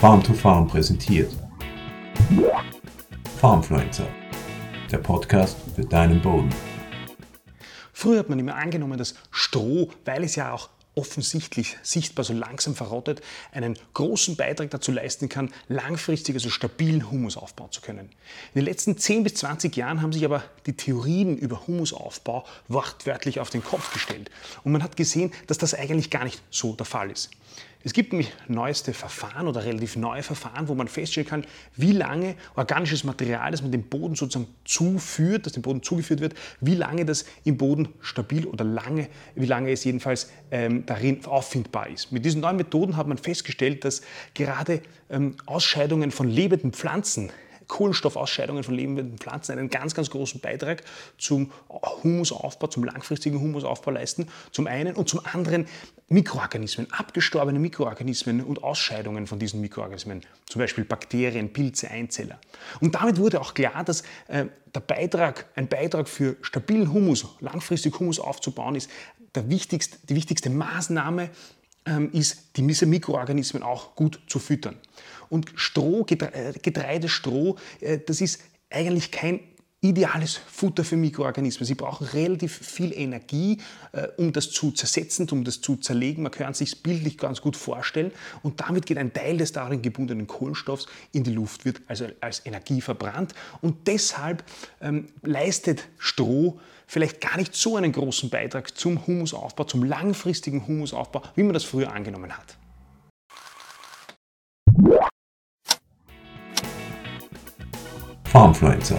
Farm to Farm präsentiert. Farmfluencer, der Podcast für deinen Boden. Früher hat man immer angenommen, dass Stroh, weil es ja auch offensichtlich sichtbar so langsam verrottet, einen großen Beitrag dazu leisten kann, langfristig, also stabilen Humus aufbauen zu können. In den letzten 10 bis 20 Jahren haben sich aber die Theorien über Humusaufbau wortwörtlich auf den Kopf gestellt. Und man hat gesehen, dass das eigentlich gar nicht so der Fall ist. Es gibt nämlich neueste Verfahren oder relativ neue Verfahren, wo man feststellen kann, wie lange organisches Material, das man dem Boden sozusagen zuführt, das dem Boden zugeführt wird, wie lange das im Boden stabil oder lange, wie lange es jedenfalls ähm, darin auffindbar ist. Mit diesen neuen Methoden hat man festgestellt, dass gerade ähm, Ausscheidungen von lebenden Pflanzen Kohlenstoffausscheidungen von lebenden Pflanzen einen ganz, ganz großen Beitrag zum Humusaufbau, zum langfristigen Humusaufbau leisten. Zum einen und zum anderen Mikroorganismen, abgestorbene Mikroorganismen und Ausscheidungen von diesen Mikroorganismen, zum Beispiel Bakterien, Pilze, Einzeller. Und damit wurde auch klar, dass äh, der Beitrag, ein Beitrag für stabilen Humus, langfristig Humus aufzubauen, ist der wichtigste, die wichtigste Maßnahme ähm, ist, diese Mikroorganismen auch gut zu füttern. Und Stroh, äh, Getreide, Stroh, äh, das ist eigentlich kein ideales Futter für Mikroorganismen. Sie brauchen relativ viel Energie, äh, um das zu zersetzen, um das zu zerlegen. Man kann sich bildlich ganz gut vorstellen. Und damit geht ein Teil des darin gebundenen Kohlenstoffs in die Luft, wird also als Energie verbrannt. Und deshalb ähm, leistet Stroh vielleicht gar nicht so einen großen Beitrag zum Humusaufbau, zum langfristigen Humusaufbau, wie man das früher angenommen hat. Farmfluencer,